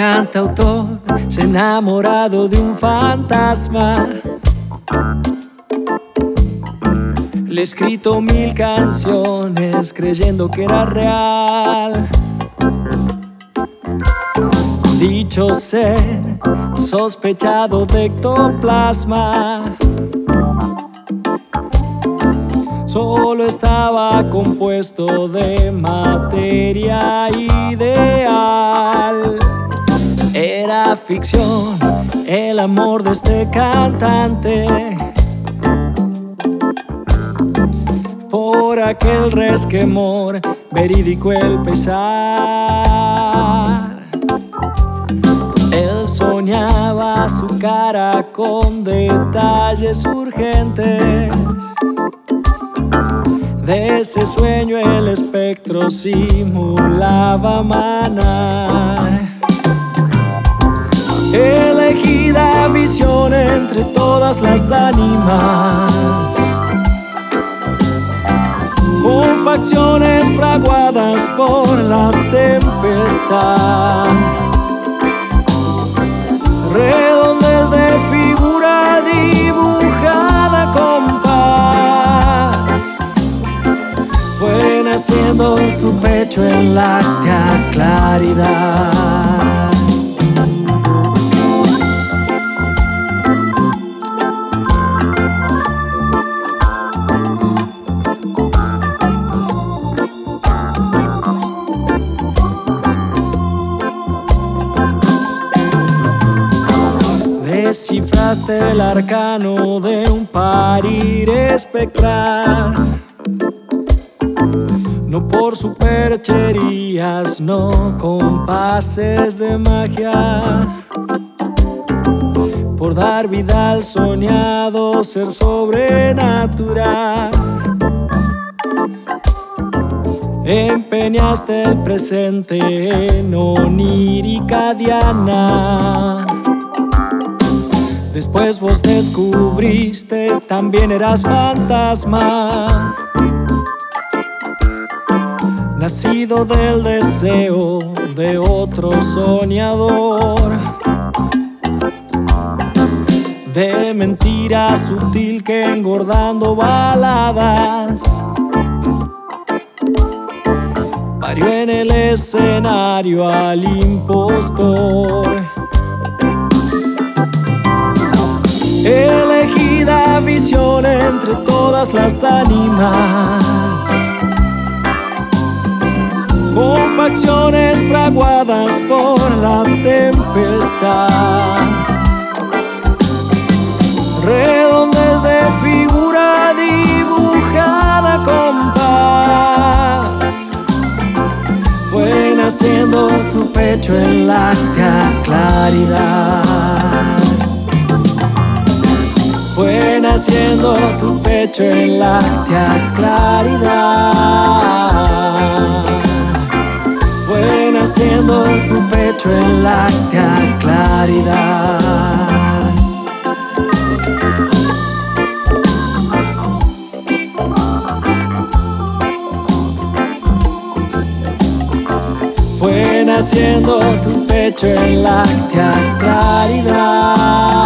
cantautor se enamorado de un fantasma. Le he escrito mil canciones creyendo que era real. Dicho ser sospechado de ectoplasma. Solo estaba compuesto de materia ideal. Era ficción el amor de este cantante. Por aquel resquemor verídico el pesar. Él soñaba su cara con detalles urgentes. De ese sueño el espectro simulaba manar. Entre todas las ánimas. Con facciones fraguadas por la tempestad. Redondes de figura dibujada con paz. Fue naciendo tu pecho en láctea claridad. Descifraste el arcano de un parir espectral. No por supercherías, no compases de magia. Por dar vida al soñado ser sobrenatural. Empeñaste el presente en onírica diana. Después vos descubriste, también eras fantasma. Nacido del deseo de otro soñador. De mentira sutil que engordando baladas. Parió en el escenario al impostor. Entre todas las ánimas. Con facciones fraguadas por la tempestad. Redondes de figura dibujada con paz. Fue naciendo tu pecho en láctea claridad. Fue naciendo tu pecho en láctea claridad. Fue naciendo tu pecho en láctea claridad. Fue naciendo tu pecho en láctea claridad.